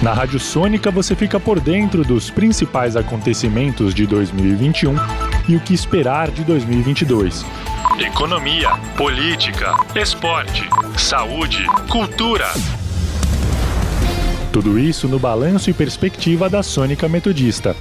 Na Rádio Sônica você fica por dentro dos principais acontecimentos de 2021 e o que esperar de 2022. Economia, política, esporte, saúde, cultura. Tudo isso no balanço e perspectiva da Sônica Metodista.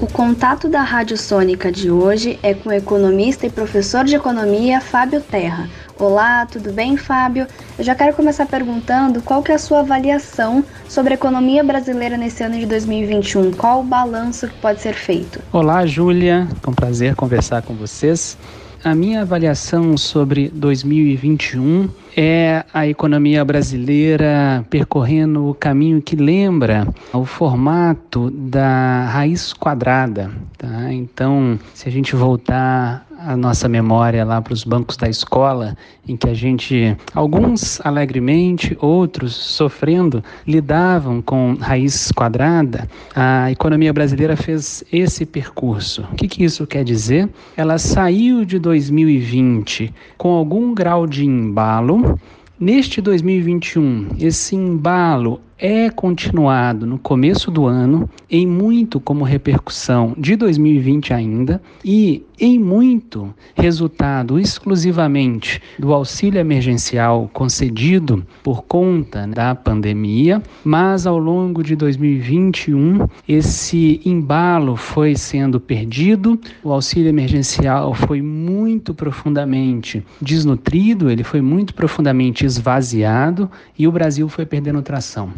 O contato da Rádio Sônica de hoje é com o economista e professor de economia Fábio Terra. Olá, tudo bem, Fábio? Eu já quero começar perguntando qual que é a sua avaliação sobre a economia brasileira nesse ano de 2021. Qual o balanço que pode ser feito? Olá, Júlia. É um prazer conversar com vocês. A minha avaliação sobre 2021 é a economia brasileira percorrendo o caminho que lembra o formato da raiz quadrada. Tá? Então, se a gente voltar a nossa memória lá para os bancos da escola, em que a gente, alguns alegremente, outros sofrendo, lidavam com raiz quadrada, a economia brasileira fez esse percurso. O que, que isso quer dizer? Ela saiu de 2020 com algum grau de embalo. Neste 2021, esse embalo é continuado no começo do ano, em muito como repercussão de 2020 ainda, e em muito resultado exclusivamente do auxílio emergencial concedido por conta da pandemia, mas ao longo de 2021 esse embalo foi sendo perdido, o auxílio emergencial foi muito profundamente desnutrido, ele foi muito profundamente esvaziado e o Brasil foi perdendo tração.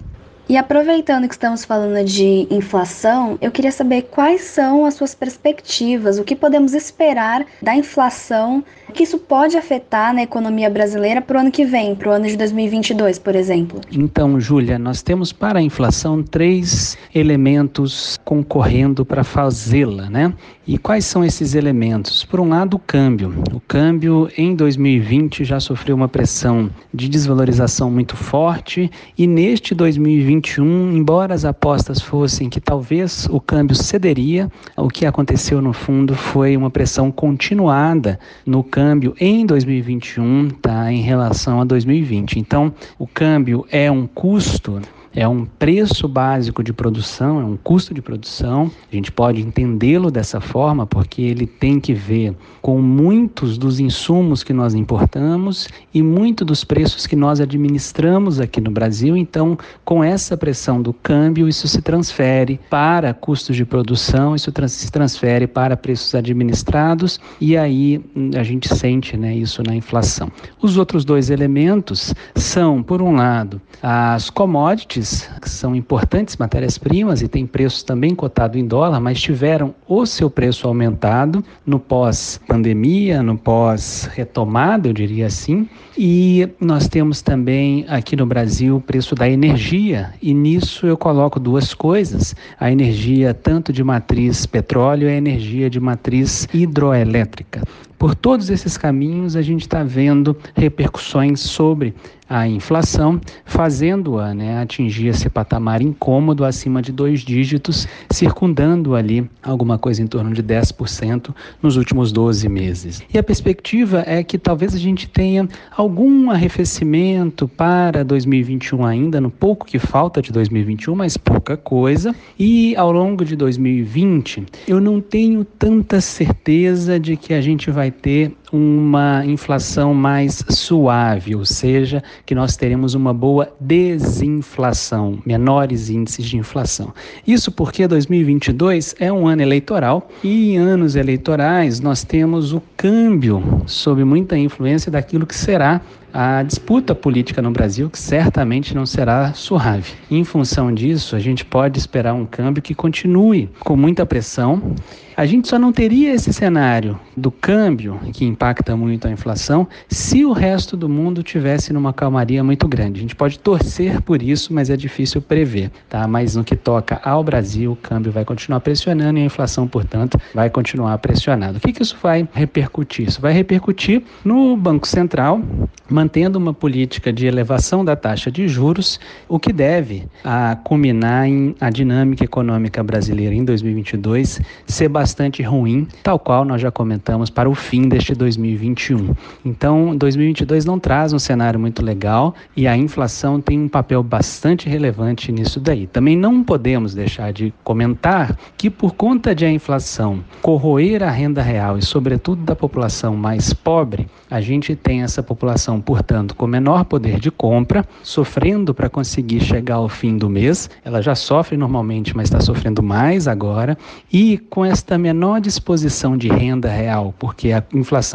E aproveitando que estamos falando de inflação, eu queria saber quais são as suas perspectivas, o que podemos esperar da inflação, que isso pode afetar na economia brasileira para o ano que vem, para o ano de 2022, por exemplo. Então, Júlia, nós temos para a inflação três elementos concorrendo para fazê-la, né? E quais são esses elementos? Por um lado, o câmbio. O câmbio em 2020 já sofreu uma pressão de desvalorização muito forte e neste 2021 2021, embora as apostas fossem que talvez o câmbio cederia, o que aconteceu no fundo foi uma pressão continuada no câmbio em 2021, tá, em relação a 2020. Então, o câmbio é um custo é um preço básico de produção, é um custo de produção. A gente pode entendê-lo dessa forma porque ele tem que ver com muitos dos insumos que nós importamos e muito dos preços que nós administramos aqui no Brasil. Então, com essa pressão do câmbio, isso se transfere para custos de produção, isso se transfere para preços administrados e aí hum, a gente sente né, isso na inflação. Os outros dois elementos são, por um lado, as commodities, que são importantes matérias-primas e têm preço também cotado em dólar, mas tiveram o seu preço aumentado no pós-pandemia, no pós-retomada, eu diria assim. E nós temos também aqui no Brasil o preço da energia, e nisso eu coloco duas coisas: a energia tanto de matriz petróleo e a energia de matriz hidroelétrica. Por todos esses caminhos, a gente está vendo repercussões sobre a inflação, fazendo-a né, atingir esse patamar incômodo acima de dois dígitos, circundando ali alguma coisa em torno de 10% nos últimos 12 meses. E a perspectiva é que talvez a gente tenha algum arrefecimento para 2021 ainda, no pouco que falta de 2021, mas pouca coisa. E ao longo de 2020, eu não tenho tanta certeza de que a gente vai vai ter uma inflação mais suave, ou seja, que nós teremos uma boa desinflação, menores índices de inflação. Isso porque 2022 é um ano eleitoral e em anos eleitorais nós temos o câmbio sob muita influência daquilo que será a disputa política no Brasil, que certamente não será suave. Em função disso, a gente pode esperar um câmbio que continue com muita pressão. A gente só não teria esse cenário do câmbio, que impacta muito a inflação, se o resto do mundo tivesse numa calmaria muito grande. A gente pode torcer por isso, mas é difícil prever. Tá? Mas no que toca ao Brasil, o câmbio vai continuar pressionando e a inflação, portanto, vai continuar pressionada. O que, que isso vai repercutir? Isso vai repercutir no Banco Central, mantendo uma política de elevação da taxa de juros, o que deve a culminar em a dinâmica econômica brasileira em 2022 ser bastante ruim, tal qual nós já comentamos para o fim deste 2022. 2021. Então, 2022 não traz um cenário muito legal e a inflação tem um papel bastante relevante nisso daí. Também não podemos deixar de comentar que por conta de a inflação corroer a renda real e sobretudo da população mais pobre, a gente tem essa população, portanto, com menor poder de compra, sofrendo para conseguir chegar ao fim do mês. Ela já sofre normalmente, mas está sofrendo mais agora. E com esta menor disposição de renda real, porque a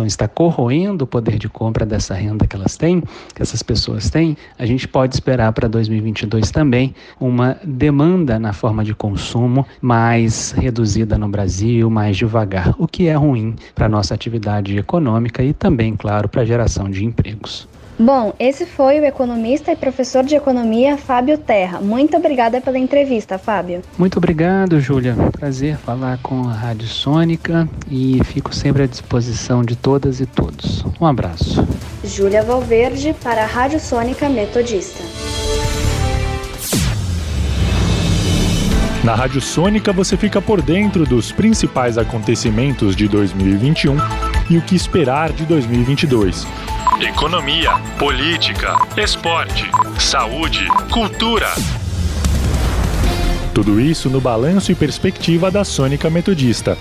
inflação está corroendo o poder de compra dessa renda que elas têm, que essas pessoas têm, a gente pode esperar para 2022 também uma demanda na forma de consumo mais reduzida no Brasil, mais devagar, o que é ruim para a nossa atividade econômica e também, claro, para a geração de empregos. Bom, esse foi o economista e professor de economia Fábio Terra. Muito obrigada pela entrevista, Fábio. Muito obrigado, Júlia. Prazer falar com a Rádio Sônica e fico sempre à disposição de todas e todos. Um abraço. Júlia Valverde para a Rádio Sônica Metodista. Na Rádio Sônica você fica por dentro dos principais acontecimentos de 2021 e o que esperar de 2022 economia, política, esporte, saúde, cultura. Tudo isso no balanço e perspectiva da Sônica Metodista.